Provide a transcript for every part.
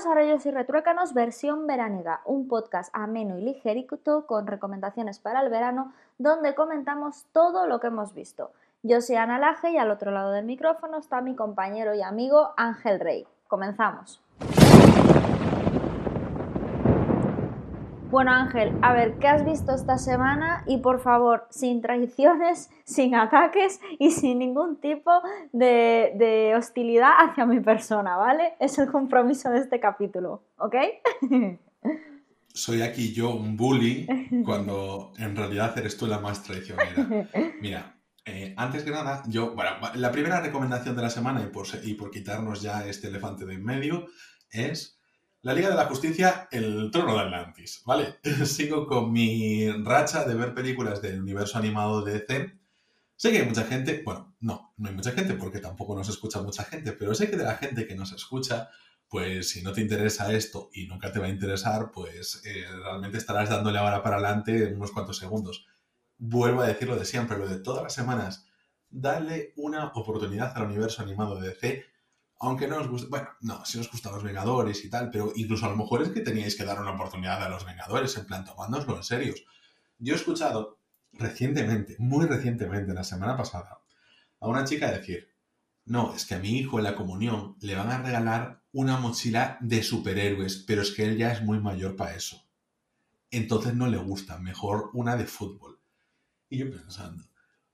Bienvenidos a Rayos y Retruécanos versión veraniega, un podcast ameno y ligerito con recomendaciones para el verano donde comentamos todo lo que hemos visto. Yo soy Ana Laje y al otro lado del micrófono está mi compañero y amigo Ángel Rey. Comenzamos. Bueno Ángel, a ver, ¿qué has visto esta semana? Y por favor, sin traiciones, sin ataques y sin ningún tipo de, hostilidad hacia mi persona, ¿vale? Es el compromiso de este capítulo, ¿ok? Soy aquí yo un bully cuando en realidad eres tú la más traicionera. Mira, eh, antes que nada, yo, bueno, la primera recomendación de la semana y por, y por quitarnos ya este elefante de en medio es la Liga de la Justicia, el trono de Atlantis, ¿vale? Sigo con mi racha de ver películas del universo animado de DC. Sé que hay mucha gente, bueno, no, no hay mucha gente porque tampoco nos escucha mucha gente, pero sé que de la gente que nos escucha, pues si no te interesa esto y nunca te va a interesar, pues eh, realmente estarás dándole ahora para adelante en unos cuantos segundos. Vuelvo a decirlo de siempre, lo de todas las semanas. Dale una oportunidad al universo animado de DC aunque no os guste, bueno, no, si os gustan los Vengadores y tal, pero incluso a lo mejor es que teníais que dar una oportunidad a los Vengadores, en plan, tomándoslo en serio. Yo he escuchado recientemente, muy recientemente, la semana pasada, a una chica decir, no, es que a mi hijo en la comunión le van a regalar una mochila de superhéroes, pero es que él ya es muy mayor para eso. Entonces no le gusta, mejor una de fútbol. Y yo pensando,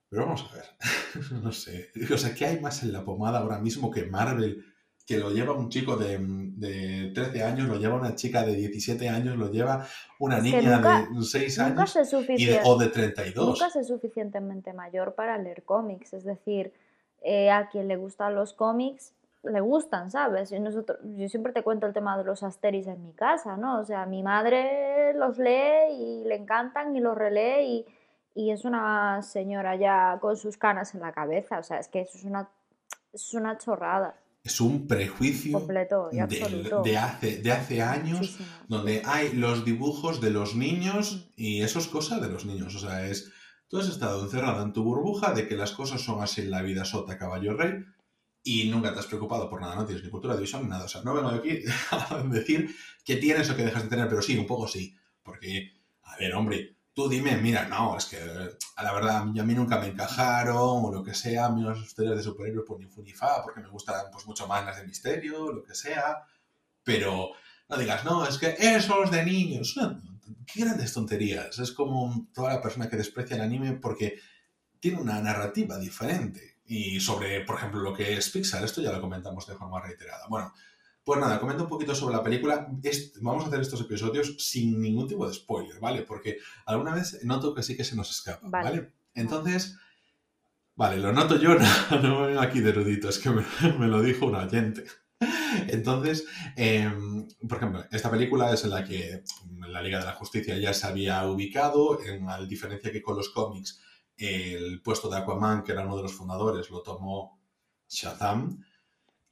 pero vamos a ver, no sé. O sea, ¿qué hay más en la pomada ahora mismo que Marvel? Que lo lleva un chico de, de 13 años, lo lleva una chica de 17 años, lo lleva una niña de 6 años o de 32. Nunca es suficientemente mayor para leer cómics. Es decir, eh, a quien le gustan los cómics, le gustan, ¿sabes? Y nosotros, yo siempre te cuento el tema de los Asteris en mi casa, ¿no? O sea, mi madre los lee y le encantan y los relee y y es una señora ya con sus canas en la cabeza. O sea, es que eso es una, es una chorrada. Es un prejuicio completo y de, hace, de hace años donde hay los dibujos de los niños y eso es cosa de los niños. O sea, es. Tú has estado encerrada en tu burbuja de que las cosas son así en la vida sota, caballo rey, y nunca te has preocupado por nada, no tienes ni cultura de visión, nada. O sea, no vengo de aquí a decir que tienes o que dejas de tener, pero sí, un poco sí. Porque, a ver, hombre, tú dime, mira, no, es que a la verdad a mí, nunca me encajaron o lo que sea, a mí las historias de superhéroes pues ni fu ni fa, porque me gustan pues mucho más las de misterio, lo que sea, pero no digas, no, es que esos de niños, qué grandes tonterías, es como toda la persona que desprecia el anime porque tiene una narrativa diferente y sobre, por ejemplo, lo que es Pixar, esto ya lo comentamos de forma reiterada. Bueno, pues nada, comenta un poquito sobre la película. vamos a hacer estos episodios sin ningún tipo de spoiler, ¿vale? Porque alguna vez noto que sí que se nos escapa, ¿vale? Entonces, vale, lo noto yo, no, me vengo aquí de erudito, es que me, lo dijo un oyente. Entonces, em, por ejemplo, esta película es en la que la Liga de la Justicia ya se había ubicado, en, a diferencia que con los cómics, el puesto de Aquaman, que era uno de los fundadores, lo tomó Shazam.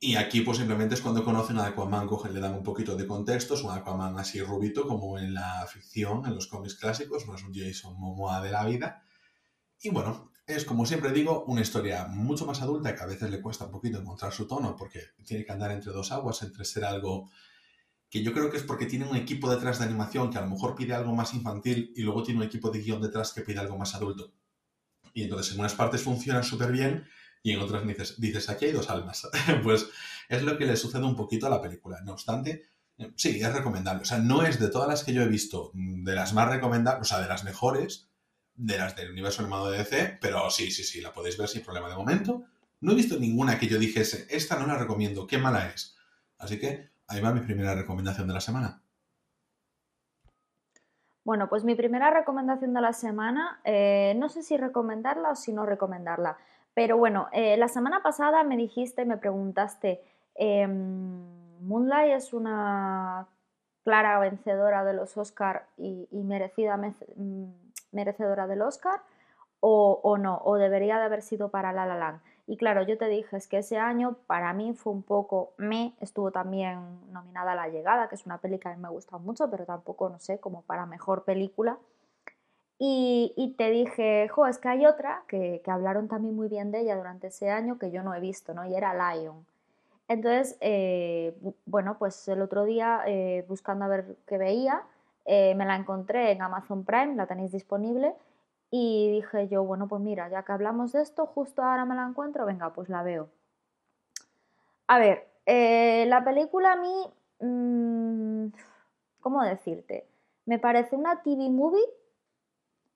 Y aquí pues simplemente es cuando conocen a Aquaman, cogen, le dan un poquito de contexto, es un Aquaman así rubito como en la ficción, en los cómics clásicos, no es un Jason Momoa de la vida. Y bueno, es como siempre digo, una historia mucho más adulta que a veces le cuesta un poquito encontrar su tono porque tiene que andar entre dos aguas, entre ser algo que yo creo que es porque tiene un equipo detrás de animación que a lo mejor pide algo más infantil y luego tiene un equipo de guion detrás que pide algo más adulto. Y entonces en unas partes funciona súper bien y en otras dices, dices, aquí hay dos almas. pues es lo que le sucede un poquito a la película. No obstante, eh, sí, es recomendable. O sea, no es de todas las que yo he visto, mm, de las más recomendables, o sea, de las mejores, de las del universo animado de DC, pero sí, sí, sí, la podéis ver sin problema de momento. No he visto ninguna que yo dijese, esta no la recomiendo, qué mala es. Así que ahí va mi primera recomendación de la semana. Bueno, pues mi primera recomendación de la semana, eh, no sé si recomendarla o si no recomendarla. Pero bueno, eh, la semana pasada me dijiste, me preguntaste, em, Moonlight es una clara vencedora de los Oscar y, merecida mm, merecedora del Oscar o, no, o debería de haber sido para La La Land. Y claro, yo te dije es que ese año para mí fue un poco me, estuvo también nominada a La Llegada, que es una película que me gusta mucho, pero tampoco, no sé, como para mejor película. Y, te dije, jo, es que hay otra que, hablaron también muy bien de ella durante ese año que yo no he visto, ¿no? Y era Lion. Entonces, eh, bueno, pues el otro día, eh, buscando a ver qué veía, eh, me la encontré en Amazon Prime, la tenéis disponible, y dije yo, bueno, pues mira, ya que hablamos de esto, justo ahora me la encuentro, venga, pues la veo. A ver, la película a mí, mm, ¿cómo decirte? Me parece una TV movie,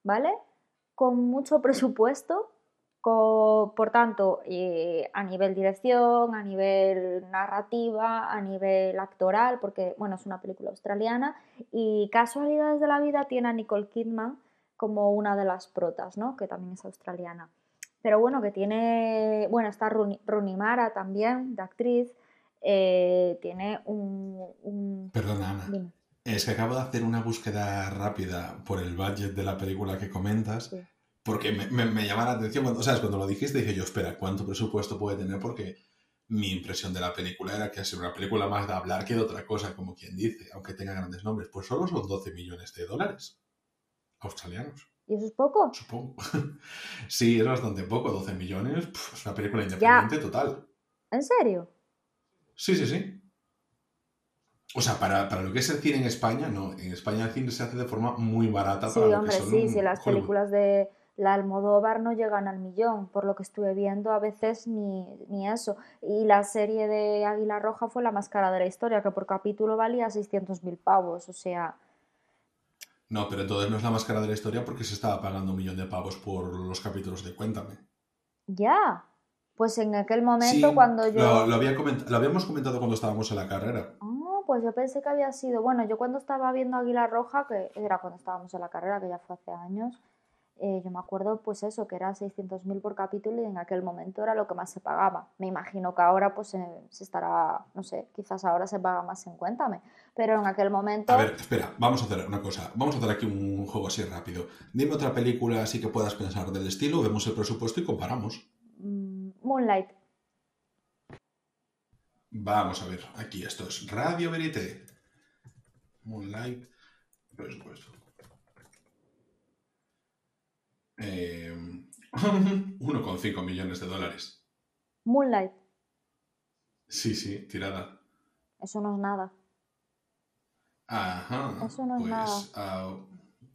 ¿vale? Con mucho presupuesto, por tanto, eh, a nivel dirección, a nivel narrativa, a nivel actoral, porque bueno, es una película australiana y casualidades de la vida tiene a Nicole Kidman como una de las protas, ¿no? Que también es australiana. Pero bueno, que tiene, bueno, está Rooney Mara también, de actriz, eh, tiene un... Perdona, Ana. Es que acabo de hacer una búsqueda rápida por el budget de la película que comentas porque me, me, llama la atención, cuando, ¿sabes? Cuando lo dijiste dije yo, espera, ¿cuánto presupuesto puede tener? Porque mi impresión de la película era que es una película más de hablar que de otra cosa, como quien dice, aunque tenga grandes nombres. Pues solo son 12 millones de dólares australianos. ¿Y eso es poco? Supongo. sí, es bastante poco, 12 millones. es una película independiente total. ¿En serio? Sí, sí, sí. O sea, para, lo que es el cine en España, no. En España el cine se hace de forma muy barata. Sí, hombre, sí, sí, las películas de la Almodóvar no llegan al millón, por lo que estuve viendo a veces ni, ni, eso. Y la serie de Águila Roja fue la más cara de la historia, que por capítulo valía 600.000 pavos, o sea... No, pero entonces no es la más cara de la historia porque se estaba pagando un millón de pavos por los capítulos de Cuéntame. Ya, pues en aquel momento cuando yo... Lo, lo, había lo, habíamos comentado cuando estábamos en la carrera. Pues yo pensé que había sido... Bueno, yo cuando estaba viendo Águila Roja, que era cuando estábamos en la carrera, que ya fue hace años eh, yo me acuerdo pues eso, que era 600.000 por capítulo y en aquel momento era lo que más se pagaba. Me imagino que ahora pues se estará, no sé, quizás ahora se paga más en Cuéntame, pero en aquel momento... A ver, espera, vamos a hacer una cosa, vamos a hacer aquí un juego así rápido. Dime otra película así que puedas pensar del estilo, vemos el presupuesto y comparamos. Mm, Moonlight. Vamos a ver, aquí esto es Radio Verité. Moonlight, presupuesto. 1,5 eh, millones de dólares. Moonlight. Sí, sí, tirada. Eso no es nada. Ajá. Eso no es pues, nada. Ah,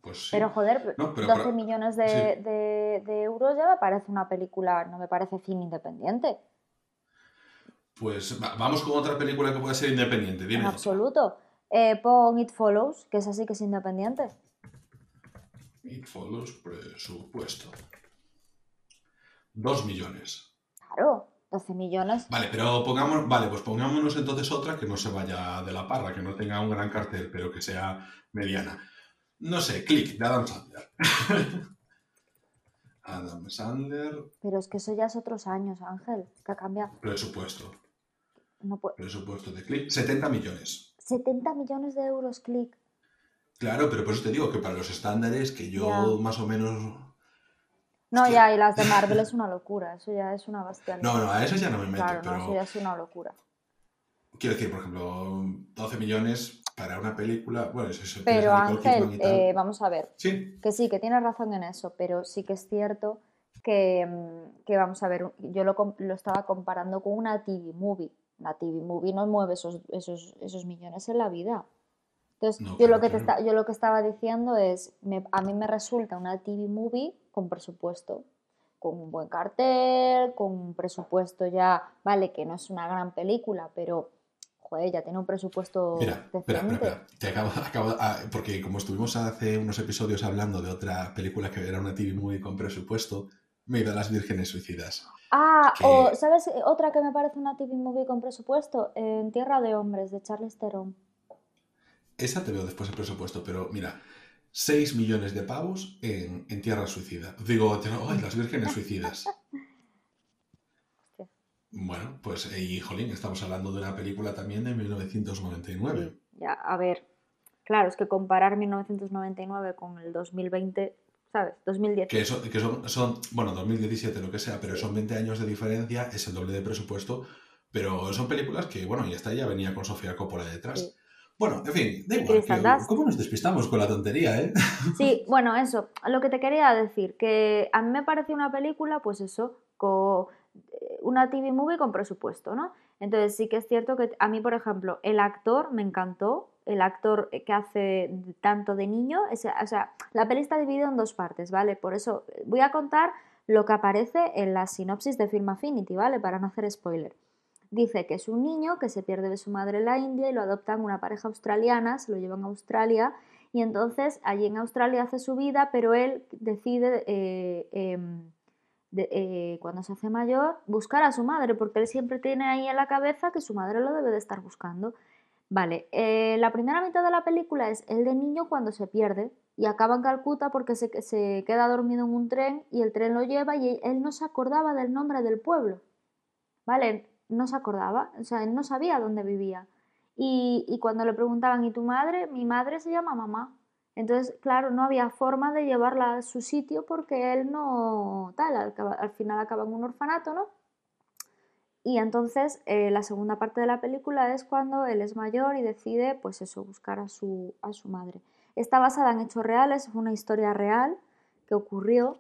pues sí. Pero joder, 12 millones de, euros ya me parece una película, no me parece cine independiente. Pues vamos con otra película que pueda ser independiente. Dime en absoluto. Eh, pon It Follows, que es así que es independiente. It follows presupuesto. Dos millones. Claro, 12 millones. Vale, pero pongamos, vale, pues pongámonos entonces otra que no se vaya de la parra, que no tenga un gran cartel, pero que sea mediana. No sé, Click, de Adam Sandler. Adam Sandler. Pero es que eso ya es otros años, Ángel, que ha cambiado. Presupuesto. No Presupuesto de Click, 70 millones. 70 millones de euros, Click. Claro, pero por eso te digo que para los estándares que yo más o menos... No, ya, y las de Marvel es una locura, eso ya es una bestialidad. No, no, a eso ya no me meto, claro, pero... No, eso ya es una locura. Quiero decir, por ejemplo, 12 millones para una película, bueno, es eso. Pero Ángel, eh, vamos a ver. Sí. Que sí, que tienes razón en eso, pero sí que es cierto que, mm, que vamos a ver, yo lo, lo, estaba comparando con una TV movie. La TV movie no mueve esos, esos, esos millones en la vida. Entonces, yo, lo que te yo lo que estaba diciendo es, a mí me resulta una TV movie con presupuesto, con un buen cartel, con un presupuesto ya, vale, que no es una gran película, pero joder, ya tiene un presupuesto mira, Espera, espera, Te acabo, acabo, ah, porque como estuvimos hace unos episodios hablando de otra película que era una TV movie con presupuesto, me ido a Las Vírgenes Suicidas. Ah, o ¿sabes otra que me parece una TV movie con presupuesto? En Tierra de Hombres, de Charles Theron. Esa te veo después el presupuesto, pero mira, 6 millones de pavos en, Tierra Suicida. Digo, en las vírgenes suicidas. Bueno, pues, eh, y jolín, estamos hablando de una película también de 1999. ya, a ver, claro, es que comparar 1999 con el 2020, ¿sabes? 2010. Que, que son, son, bueno, 2017, lo que sea, pero son 20 años de diferencia, es el doble de presupuesto, pero son películas que, bueno, y hasta ya venía con Sofía Coppola detrás. Bueno, en fin, da igual. ¿Cómo nos despistamos con la tontería, eh? Sí, bueno, eso. Lo que te quería decir, que a mí me parece una película, pues eso, con una TV movie con presupuesto, ¿no? Entonces sí que es cierto que a mí, por ejemplo, el actor me encantó, el actor que hace tanto de niño, o sea, la peli está dividida en dos partes, ¿vale? Por eso voy a contar lo que aparece en la sinopsis de Film Affinity, ¿vale? Para no hacer spoiler. Dice que es un niño que se pierde de su madre en la India y lo adoptan una pareja australiana, se lo llevan a Australia y entonces allí en Australia hace su vida, pero él decide eh, em, eh, cuando se hace mayor, buscar a su madre, porque él siempre tiene ahí en la cabeza que su madre lo debe de estar buscando. Vale, eh, la primera mitad de la película es el de niño cuando se pierde y acaba en Calcuta porque se, se queda dormido en un tren y el tren lo lleva y él no se acordaba del nombre del pueblo. ¿Vale? No se acordaba, o sea, él no sabía dónde vivía. Y, y cuando le preguntaban, ¿y tu madre? Mi madre se llama mamá. Entonces, claro, no había forma de llevarla a su sitio porque él no, tal, al, final acaba en un orfanato, ¿no? Y entonces eh, la segunda parte de la película es cuando él es mayor y decide, pues eso, buscar a su, a su madre. Está basada en hechos reales, es una historia real que ocurrió.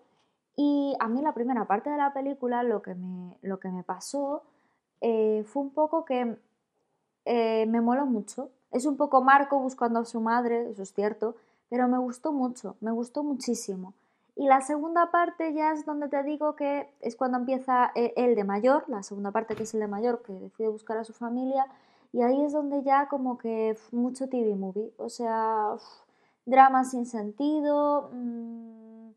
Y a mí la primera parte de la película lo que me, lo que me pasó eh, fue un poco que eh, me moló mucho. Es un poco Marco buscando a su madre, eso es cierto, pero me gustó mucho, me gustó muchísimo. Y la segunda parte ya es donde te digo que es cuando empieza eh, el de mayor, la segunda parte que es el de mayor, que decide buscar a su familia, y ahí es donde ya como que mucho TV movie, o sea, drama sin sentido, mm,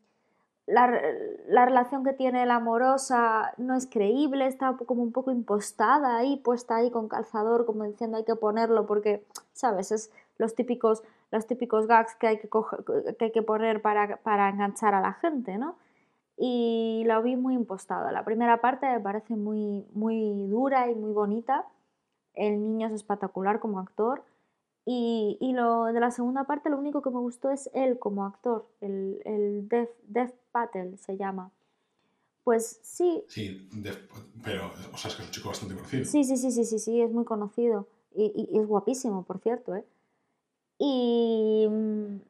la, la, relación que tiene la amorosa no es creíble, está como un poco impostada ahí, puesta ahí con calzador, como diciendo hay que ponerlo porque, ¿sabes? Es los típicos los típicos gags que hay que, que, hay que poner para, enganchar a la gente, ¿no? Y lo vi muy impostado. La primera parte me parece muy, muy dura y muy bonita. El niño es espectacular como actor. Y, y, lo de la segunda parte, lo único que me gustó es él como actor, el, el Death, Patel se llama. Pues sí. Sí, pero, o sea, es que es un chico bastante conocido. Sí, sí, sí, sí, sí, sí, es muy conocido. Y, y es guapísimo, por cierto, ¿eh? Y, mm,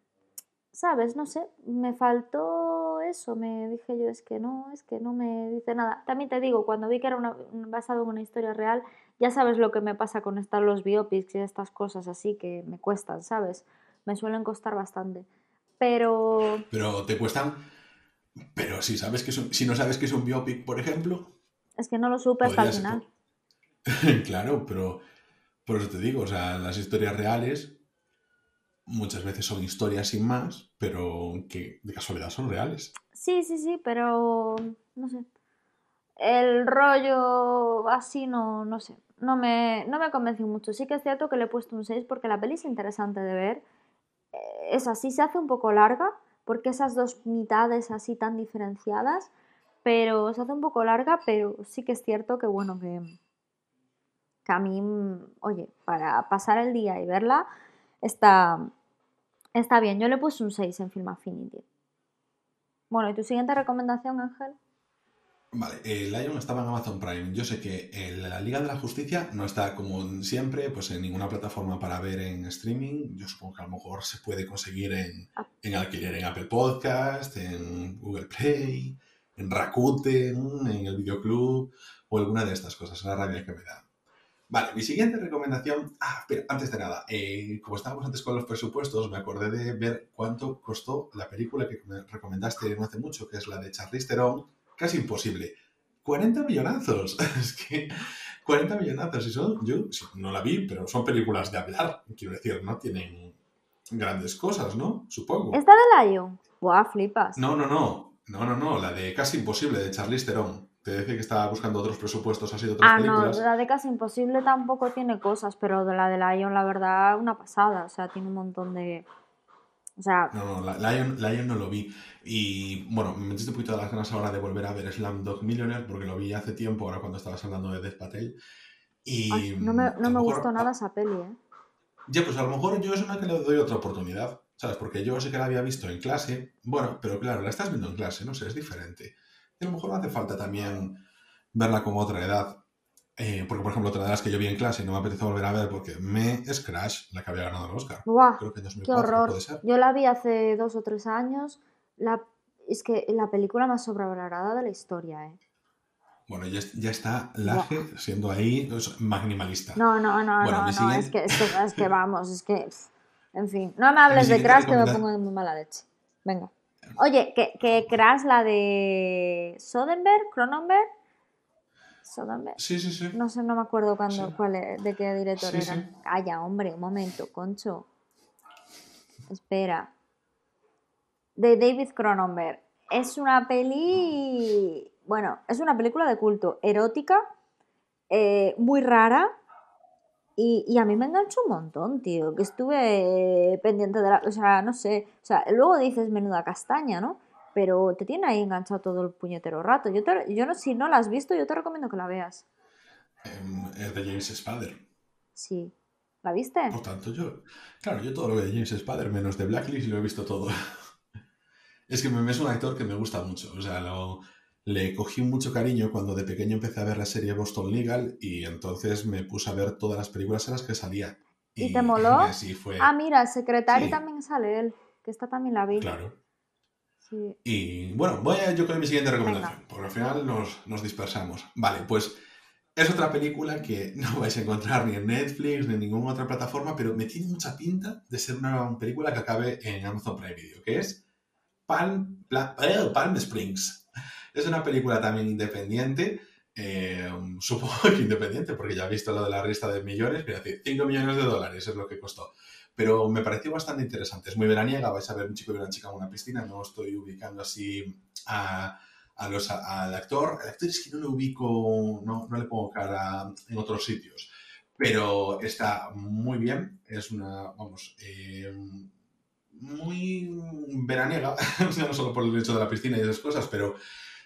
¿sabes? No sé, me faltó eso, me dije yo, es que no, es que no me dice nada. También te digo, cuando vi que era basado en una historia real, ya sabes lo que me pasa con estar los biopics y estas cosas así que me cuestan, ¿sabes? Me suelen costar bastante. Pero... Pero te cuestan... Pero si, sabes que si no sabes que es un biopic, por ejemplo... Es que no lo supe hasta el final. claro, pero por eso te digo, o sea, las historias reales muchas veces son historias sin más, pero que de casualidad son reales. Sí, sí, sí, pero no sé. El rollo así no, no sé. No me, no me convenció mucho. Sí que es cierto que le he puesto un 6 porque la peli es interesante de ver. Eh, es así, se hace un poco larga porque esas dos mitades así tan diferenciadas, pero se hace un poco larga, pero sí que es cierto que bueno, que, que a mí, oye, para pasar el día y verla, está, Está bien, yo le puse un 6 en Film Affinity. Bueno, ¿y tu siguiente recomendación, Ángel? Vale, el Lion estaba en Amazon Prime. Yo sé que la Liga de la Justicia no está como siempre pues en ninguna plataforma para ver en streaming. Yo supongo que a lo mejor se puede conseguir en, ah. en alquiler en Apple Podcast, en Google Play, en Rakuten, en el Videoclub o alguna de estas cosas. La rabia que me da. Vale, mi siguiente recomendación. Ah, pero antes de nada, eh, como estábamos antes con los presupuestos, me acordé de ver cuánto costó la película que me recomendaste no hace mucho, que es la de Charlize Theron. Casi imposible. 40 millonazos. es que 40 millonazos. Y son, yo no la vi, pero son películas de hablar. Quiero decir, no tienen grandes cosas, ¿no? Supongo. ¿Esta de Lion? Buah, flipas. No, no, no. No, no, no. La de Casi Imposible de Charlize Theron. Te decía que estaba buscando otros presupuestos así de otras ah, no, la de Casi Imposible tampoco tiene cosas, pero de la de Lion, la verdad, una pasada. O sea, tiene un montón de. O sea. No, no, Lion, Lion no lo vi. Y bueno, me metiste un poquito de las ganas ahora de volver a ver Slam Dog Millionaire, porque lo vi hace tiempo, ahora cuando estabas hablando de Death Patel. Y. no me, no me gustó nada esa peli, ¿eh? Ya, pues a lo mejor yo es una que le doy otra oportunidad, ¿sabes? Porque yo sé que la había visto en clase. Bueno, pero claro, la estás viendo en clase, no sé, es diferente. Y a lo mejor hace falta también verla con otra edad. Eh, porque, por ejemplo, otra de las que yo vi en clase y no me apetece volver a ver porque me es Crash, la que había ganado el Oscar. Creo que qué horror. Yo la vi hace dos o tres años. La, es que la película más sobrevalorada de la historia, ¿eh? Bueno, ya, está Laje siendo ahí minimalista. No, no, no, no, no, es, que, es, que, vamos, es que. En fin, no me hables de Crash que me pongo de muy mala leche. Venga. Oye, que, que Crash, la de Soderbergh, Cronenberg. Soderbergh. Sí, sí, sí. No sé, no me acuerdo cuándo, cuál de qué director era. Calla, hombre, un momento, concho. Espera. De David Cronenberg. Es una peli bueno, es una película de culto, erótica, eh, muy rara. Y, a mí me enganchó un montón, tío. Que estuve pendiente de la. O sea, no sé. O sea, luego dices menuda castaña, ¿no? Pero te tiene ahí enganchado todo el puñetero rato. Yo, yo no, si no la has visto, yo te recomiendo que la veas. Em, es de James Spader. Sí. ¿La viste? Por tanto, yo. Claro, yo todo lo de James Spader, menos de Blacklist, lo he visto todo. es que me es un actor que me gusta mucho. O sea, lo le cogí mucho cariño cuando de pequeño empecé a ver la serie Boston Legal y entonces me puse a ver todas las películas en las que salía. ¿Y, te moló? Ah, mira, el secretario también sale él, que esta también la vi. Claro. Sí. Y bueno, voy a yo con mi siguiente recomendación, porque al final nos, nos, dispersamos. Vale, pues es otra película que no vais a encontrar ni en Netflix ni en ninguna otra plataforma, pero me tiene mucha pinta de ser una película que acabe en Amazon Prime Video, que es Palm, eh, Palm Springs. Es una película también independiente. Eh, supongo que independiente, porque ya he visto lo de la lista de millones, decir, 5 millones de dólares es lo que costó. Pero me pareció bastante interesante. Es muy veraniega, vais a ver un chico y una chica en una piscina. No estoy ubicando así a, los, al actor. El actor es que no lo ubico, no, no le pongo cara en otros sitios. Pero está muy bien. Es una, vamos, eh, muy veraniega, no solo por el hecho de la piscina y esas cosas, pero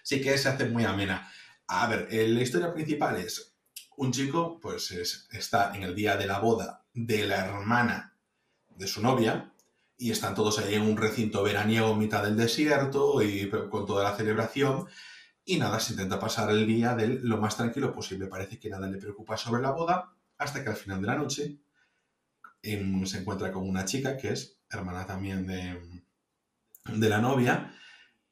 sí que se hace muy amena. A ver, eh, la historia principal es un chico, pues está en el día de la boda de la hermana de su novia y están todos ahí en un recinto veraniego mitad del desierto y con toda la celebración y nada, se intenta pasar el día de lo más tranquilo posible. Parece que nada le preocupa sobre la boda hasta que al final de la noche em, se encuentra con una chica que es hermana también de, de la novia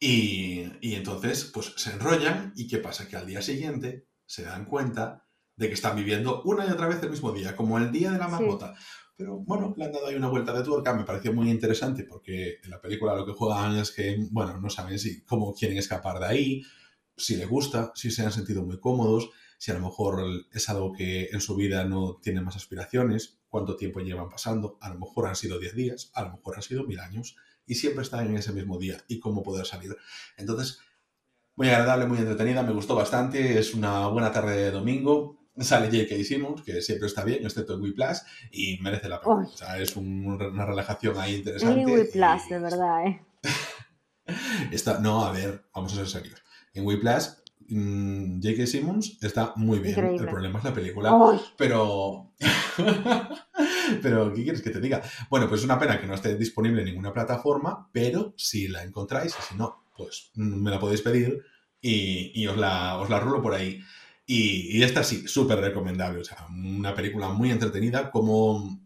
y, entonces, pues se enrollan y ¿qué pasa? Que al día siguiente se dan cuenta de que están viviendo una y otra vez el mismo día, como el día de la marmota. Pero bueno, le han dado ahí una vuelta de tuerca, me pareció muy interesante porque en la película lo que juegan es que, bueno, no saben si cómo quieren escapar de ahí, si les gusta, si se han sentido muy cómodos, si a lo mejor es algo que en su vida no tiene más aspiraciones, cuánto tiempo llevan pasando, a lo mejor han sido 10 días, a lo mejor han sido mil años y siempre están en ese mismo día y cómo poder salir. Entonces, muy agradable, muy entretenida, me gustó bastante, es una buena tarde de domingo. Sale J.K. Simmons, que siempre está bien, excepto en Plus y merece la pena. O sea, es una relajación ahí interesante. En Plus de verdad, ¿eh? está, no, a ver, vamos a ser serios. En Plus mm, J.K. Simmons está muy bien. El problema es la película. Pero. pero, ¿qué quieres que te diga? Bueno, pues es una pena que no esté disponible en ninguna plataforma, pero si la encontráis, y si no, pues me la podéis pedir y, os, la, os la rulo por ahí. Y, esta sí, súper recomendable. O sea, una película muy entretenida, como.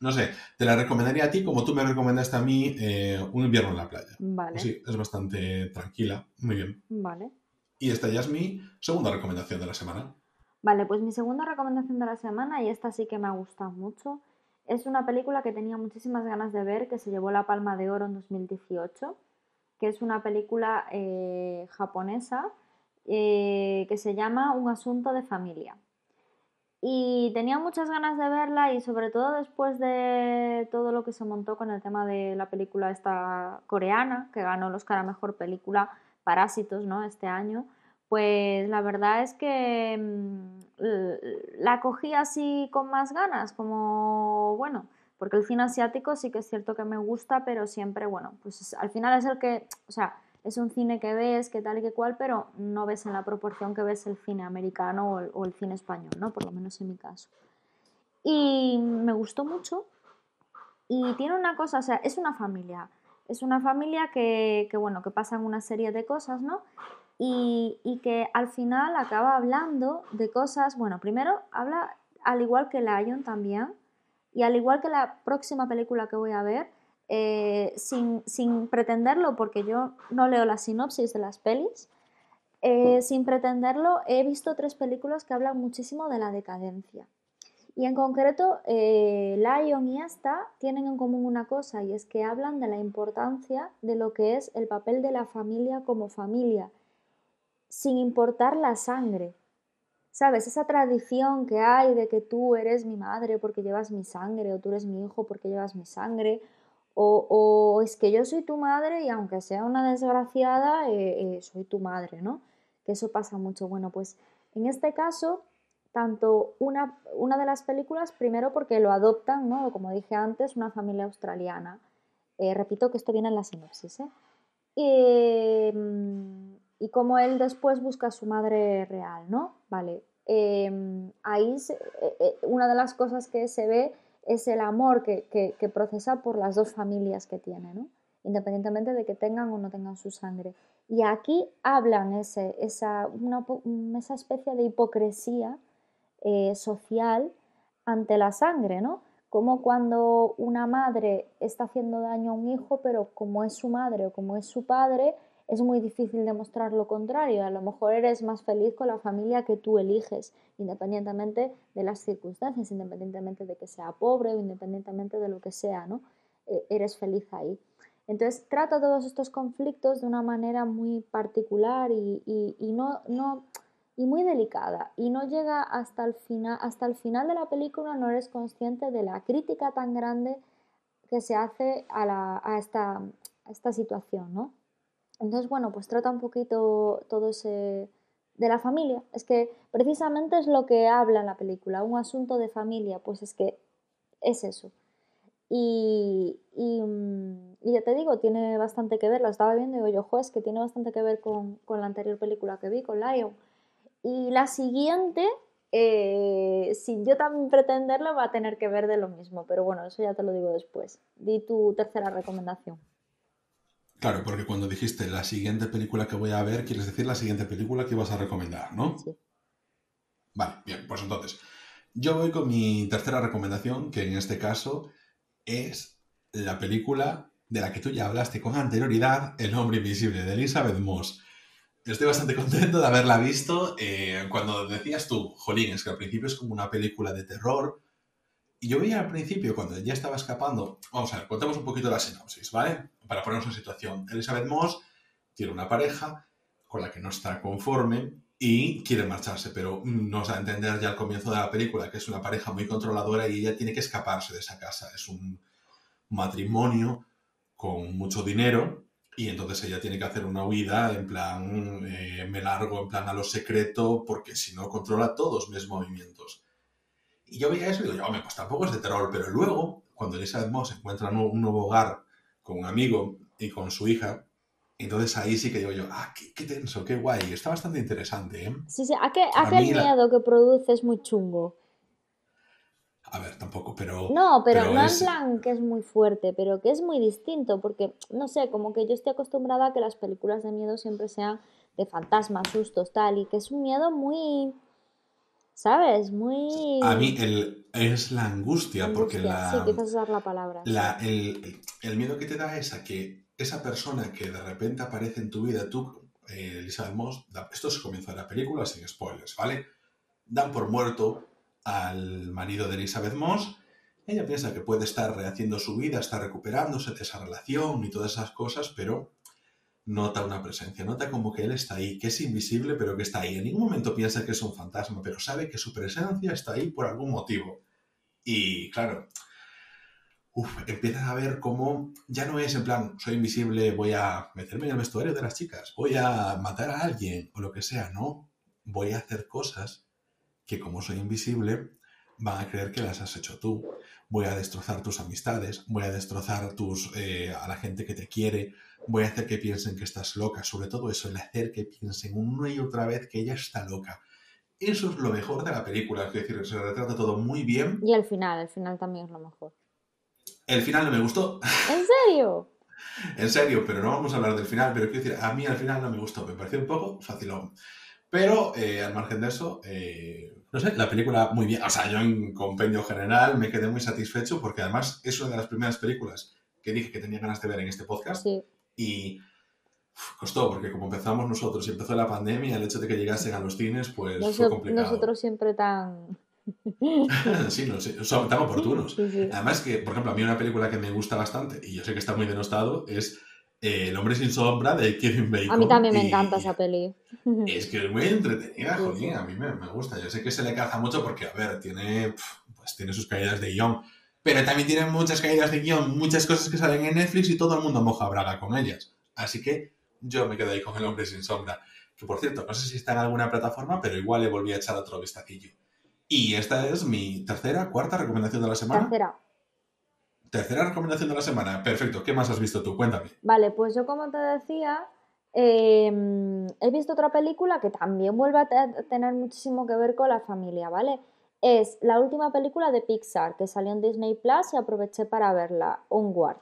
No sé, te la recomendaría a ti como tú me recomendaste a mí eh, Un invierno en la playa. Vale. Sí, es bastante tranquila, muy bien. Vale. Y esta ya es mi segunda recomendación de la semana. Vale, pues mi segunda recomendación de la semana, y esta sí que me ha gustado mucho, es una película que tenía muchísimas ganas de ver, que se llevó la Palma de Oro en 2018, que es una película eh, japonesa eh, que se llama Un asunto de familia. Y tenía muchas ganas de verla y sobre todo después de todo lo que se montó con el tema de la película esta coreana, que ganó el Oscar a Mejor Película, Parásitos, ¿no? Este año. Pues la verdad es que mm, la cogí así con más ganas, como bueno, porque el cine asiático sí que es cierto que me gusta, pero siempre, bueno, pues al final es el que, o sea, es un cine que ves, que tal y que cual, pero no ves en la proporción que ves el cine americano o el, cine español, ¿no? Por lo menos en mi caso. Y me gustó mucho. Y tiene una cosa, o sea, es una familia. Es una familia que, que, bueno, que pasan una serie de cosas, ¿no? Y, que al final acaba hablando de cosas, bueno, primero habla al igual que Lion también, y al igual que la próxima película que voy a ver, eh, sin, pretenderlo, porque yo no leo la sinopsis de las pelis, eh, sin pretenderlo, he visto tres películas que hablan muchísimo de la decadencia. Y en concreto, eh, Lion y esta tienen en común una cosa, y es que hablan de la importancia de lo que es el papel de la familia como familia, sin importar la sangre. ¿Sabes? Esa tradición que hay de que tú eres mi madre porque llevas mi sangre, o tú eres mi hijo porque llevas mi sangre, o, es que yo soy tu madre y aunque sea una desgraciada, eh, eh, soy tu madre, ¿no? Que eso pasa mucho. Bueno, pues en este caso, tanto una, una de las películas, primero porque lo adoptan, ¿no? Como dije antes, una familia australiana. Eh, repito que esto viene en la sinopsis, ¿eh? Y como él después busca a su madre real, ¿no? Vale, em, ahí eh, eh, una de las cosas que se ve es el amor que, procesa por las dos familias que tiene, ¿no? Independientemente de que tengan o no tengan su sangre. Y aquí hablan ese, esa, esa especie de hipocresía eh, social ante la sangre, ¿no? Como cuando una madre está haciendo daño a un hijo, pero como es su madre o como es su padre, es muy difícil demostrar lo contrario. A lo mejor eres más feliz con la familia que tú eliges, independientemente de las circunstancias, independientemente de que sea pobre o independientemente de lo que sea, ¿no? E, eres feliz ahí. Entonces trata todos estos conflictos de una manera muy particular y, no, no, y muy delicada. Y no llega hasta el, final, hasta el final de la película, no eres consciente de la crítica tan grande que se hace a, la, a, esta, a esta situación, ¿no? Entonces, bueno, pues trata un poquito todo ese de la familia. Es que precisamente es lo que habla en la película, un asunto de familia, pues es que es eso. Y, mm, ya te digo, tiene bastante que ver, la estaba viendo y digo yo, juez, que tiene bastante que ver con, la anterior película que vi, con Lion. Y la siguiente, eh, sin yo también pretenderlo, va a tener que ver de lo mismo, pero bueno, eso ya te lo digo después. Di tu tercera recomendación. Claro, porque cuando dijiste la siguiente película que voy a ver, quieres decir la siguiente película que vas a recomendar, ¿no? Sí. Vale, bien, pues entonces, yo voy con mi tercera recomendación, que en este caso es la película de la que tú ya hablaste con anterioridad, El hombre invisible, de Elizabeth Moss. Estoy bastante contento de haberla visto. Eh, cuando decías tú, Jolín, es que al principio es como una película de terror, y yo veía al principio, cuando ya estaba escapando, vamos a ver, contemos un poquito la sinopsis, ¿vale? Para ponernos en situación. Elizabeth Moss tiene una pareja con la que no está conforme y quiere marcharse, pero nos da a entender ya al comienzo de la película que es una pareja muy controladora y ella tiene que escaparse de esa casa. Es un matrimonio con mucho dinero y entonces ella tiene que hacer una huida en plan, eh, me largo en plan a lo secreto porque si no controla todos mis movimientos. Y yo veía eso y digo, hombre, pues tampoco es de terror, pero luego, cuando Elizabeth Moss encuentra un nuevo hogar con un amigo y con su hija, entonces ahí sí que digo yo, ah, qué, tenso, qué guay, está bastante interesante, ¿eh? Sí, sí, ¿a qué, miedo que produce es muy chungo? A ver, tampoco, pero... No, pero, no en plan que es muy fuerte, pero que es muy distinto, porque, no sé, como que yo estoy acostumbrada a que las películas de miedo siempre sean de fantasmas, sustos, tal, y que es un miedo muy ¿Sabes? Muy... A mí el, es la angustia, porque la... Sí, quizás usar la palabra. el, miedo que te da es a que esa persona que de repente aparece en tu vida, tú, eh, Elizabeth Moss, esto es comienzo de la película sin spoilers, ¿vale? Dan por muerto al marido de Elizabeth Moss. Ella piensa que puede estar rehaciendo su vida, está recuperándose de esa relación y todas esas cosas, pero nota una presencia, nota como que él está ahí, que es invisible, pero que está ahí. En ningún momento piensa que es un fantasma, pero sabe que su presencia está ahí por algún motivo. Y claro, empiezas a ver cómo ya no es en plan, soy invisible, voy a meterme en el vestuario de las chicas, voy a matar a alguien o lo que sea, no. Voy a hacer cosas que como soy invisible van a creer que las has hecho tú. Voy a destrozar tus amistades, voy a destrozar tus, eh, a la gente que te quiere, voy a hacer que piensen que estás loca, sobre todo eso, el hacer que piensen una y otra vez que ella está loca. Eso es lo mejor de la película, es decir, se retrata todo muy bien. Y el final, el final también es lo mejor. El final no me gustó. ¿En serio? en serio, pero no vamos a hablar del final, pero quiero decir, a mí al final no me gustó, me pareció un poco facilón. Pero eh, al margen de eso, eh, no sé, la película muy bien. O sea, yo en compendio general me quedé muy satisfecho porque además es una de las primeras películas que dije que tenía ganas de ver en este podcast. Sí. Y costó, porque como empezamos nosotros y empezó la pandemia, el hecho de que llegasen a los cines, pues fue complicado. Nosotros siempre tan... sí, no, sí, son tan oportunos. Además que, por ejemplo, a mí una película que me gusta bastante, y yo sé que está muy denostado, es eh, El hombre sin sombra de Kevin Bacon. A mí también me encanta esa peli. Es que es muy entretenida, joder, a mí me, me, gusta. Yo sé que se le caza mucho porque, a ver, tiene, pues, tiene sus caídas de guion, pero también tiene muchas caídas de guion, muchas cosas que salen en Netflix y todo el mundo moja braga con ellas. Así que yo me quedo ahí con El hombre sin sombra. Que por cierto, no sé si está en alguna plataforma, pero igual le volví a echar otro vistacillo. Y esta es mi tercera, cuarta recomendación de la semana. Tercera. Tercera recomendación de la semana. Perfecto. ¿Qué más has visto tú? Cuéntame. Vale, pues yo como te decía, em, he visto otra película que también vuelve a tener muchísimo que ver con la familia, ¿vale? Es la última película de Pixar que salió en Disney Plus y aproveché para verla, Onward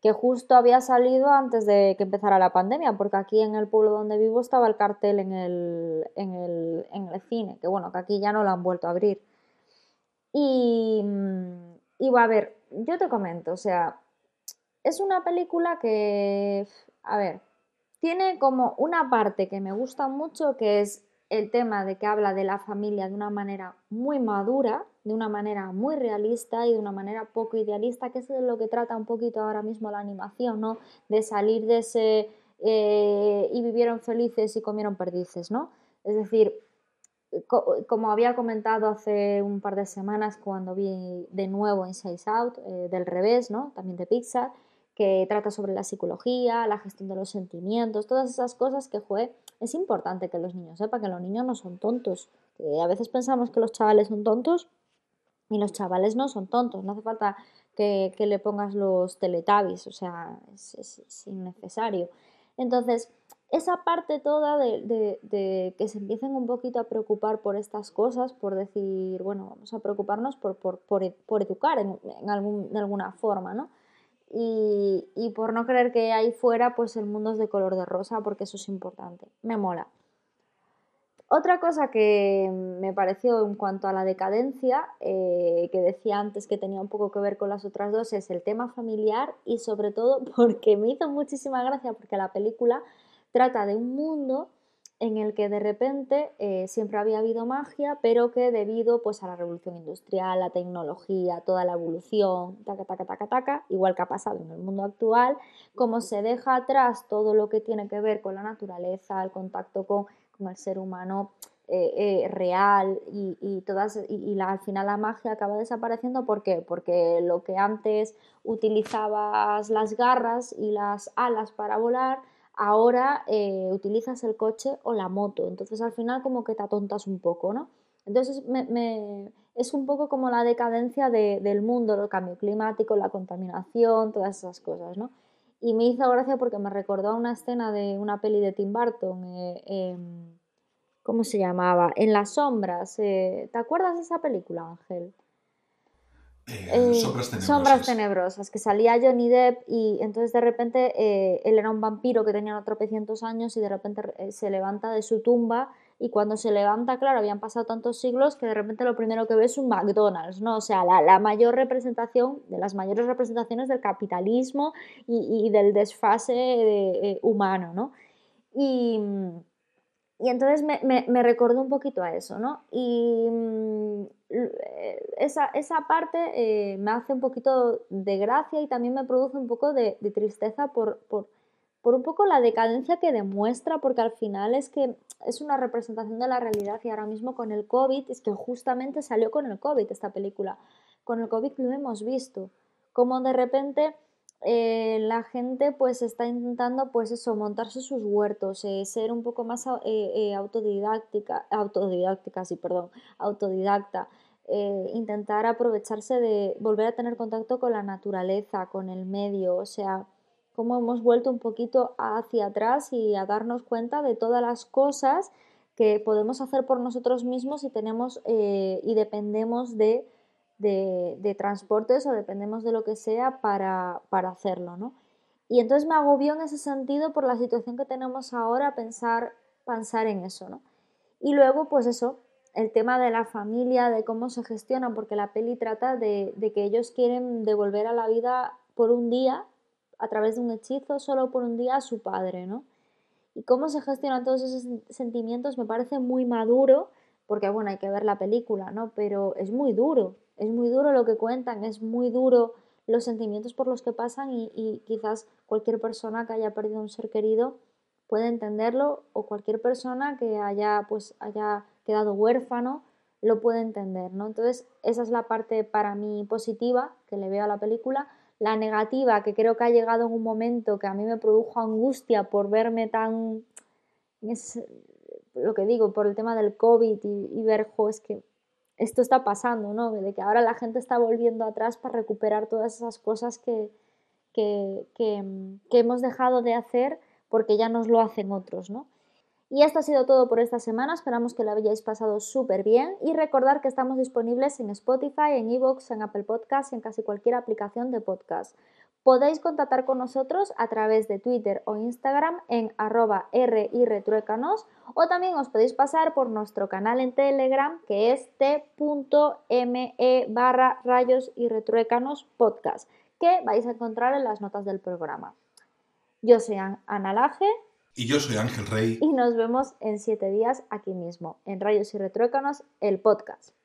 que justo había salido antes de que empezara la pandemia, porque aquí en el pueblo donde vivo estaba el cartel en el, en el, en el cine, que bueno, que aquí ya no lo han vuelto a abrir. Y, y va a ver, yo te comento, o sea, es una película que, a ver, tiene como una parte que me gusta mucho, que es el tema de que habla de la familia de una manera muy madura, de una manera muy realista y de una manera poco idealista, que es de lo que trata un poquito ahora mismo la animación, ¿no? De salir de ese eh, y vivieron felices y comieron perdices, ¿no? Es decir, como había comentado hace un par de semanas cuando vi de nuevo Inside Out, eh, del revés, ¿no? También de Pixar, que trata sobre la psicología, la gestión de los sentimientos, todas esas cosas que, fue es importante que los niños sepan que los niños no son tontos. a veces pensamos que los chavales son tontos y los chavales no son tontos. No hace falta que, le pongas los teletabis, o sea, es, innecesario. Entonces, esa parte toda de, que se empiecen un poquito a preocupar por estas cosas, por decir, bueno, vamos a preocuparnos por, por, educar en, algún, de alguna forma, ¿no? Y, por no creer que ahí fuera pues el mundo es de color de rosa porque eso es importante, me mola. Otra cosa que me pareció en cuanto a la decadencia, eh, que decía antes que tenía un poco que ver con las otras dos, es el tema familiar y sobre todo porque me hizo muchísima gracia porque la película trata de un mundo en el que de repente eh, siempre había habido magia, pero que debido pues, a la revolución industrial, la tecnología, toda la evolución, taca, taca, taca, taca, igual que ha pasado en el mundo actual, como se deja atrás todo lo que tiene que ver con la naturaleza, el contacto con, el ser humano eh, eh, real y, todas, y, al final la magia acaba desapareciendo. ¿Por qué? Porque lo que antes utilizabas las garras y las alas para volar, ahora eh, utilizas el coche o la moto. Entonces al final como que te atontas un poco, ¿no? Entonces es un poco como la decadencia del mundo, el cambio climático, la contaminación, todas esas cosas, ¿no? Y me hizo gracia porque me recordó a una escena de una peli de Tim Burton, eh, em, ¿cómo se llamaba? En las sombras. Eh, ¿Te acuerdas de esa película, Ángel? Eh, eh, sombras tenebrosas. Sombras tenebrosas, que salía Johnny Depp y entonces de repente eh, él era un vampiro que tenía tropecientos años y de repente se levanta de su tumba y cuando se levanta, claro, habían pasado tantos siglos que de repente lo primero que ve es un McDonald's, ¿no? O sea, la, mayor representación, de las mayores representaciones del capitalismo y, del desfase humano, ¿no? Y y entonces me, me, recordó un poquito a eso, ¿no? Y mm, esa, esa, parte eh, me hace un poquito de gracia y también me produce un poco de, tristeza por, por, por, un poco la decadencia que demuestra, porque al final es que es una representación de la realidad y ahora mismo con el COVID, es que justamente salió con el COVID esta película. Con el COVID lo hemos visto, como de repente eh, la gente pues está intentando pues eso, montarse sus huertos, eh, ser un poco más eh, autodidáctica, sí, perdón, autodidacta, intentar aprovecharse de volver a tener contacto con la naturaleza, con el medio, o sea, cómo hemos vuelto un poquito hacia atrás y a darnos cuenta de todas las cosas que podemos hacer por nosotros mismos y tenemos y dependemos de de, transportes o dependemos de lo que sea para, hacerlo, ¿no? Y entonces me agobió en ese sentido por la situación que tenemos ahora pensar, pensar en eso, ¿no? Y luego, pues eso, el tema de la familia, de cómo se gestiona, porque la peli trata de, de, que ellos quieren devolver a la vida por un día, a través de un hechizo, solo por un día a su padre, ¿no? y cómo se gestionan todos esos sentimientos me parece muy maduro, porque bueno, hay que ver la película, ¿no? Pero es muy duro, es muy duro lo que cuentan, es muy duro los sentimientos por los que pasan y, quizás cualquier persona que haya perdido un ser querido puede entenderlo o cualquier persona que haya pues haya quedado huérfano lo puede entender, ¿no? Entonces, esa es la parte para mí positiva que le veo a la película. La negativa, que creo que ha llegado en un momento que a mí me produjo angustia por verme tan... Es lo que digo, por el tema del COVID y, ver, jo, que esto está pasando, ¿no? De que ahora la gente está volviendo atrás para recuperar todas esas cosas que, que, que hemos dejado de hacer porque ya nos lo hacen otros, ¿no? Y esto ha sido todo por esta semana, esperamos que lo hayáis pasado súper bien y recordar que estamos disponibles en Spotify, en Evox, en Apple Podcasts y en casi cualquier aplicación de podcast. Podéis contactar con nosotros a través de Twitter o Instagram en arroba retruécanos o también os podéis pasar por nuestro canal en Telegram que es t.me barra rayos y retruécanos podcast que vais a encontrar en las notas del programa. Yo soy Ana Laje y yo soy Ángel Rey. Y nos vemos en siete días aquí mismo, en Rayos y Retruécanos, el podcast.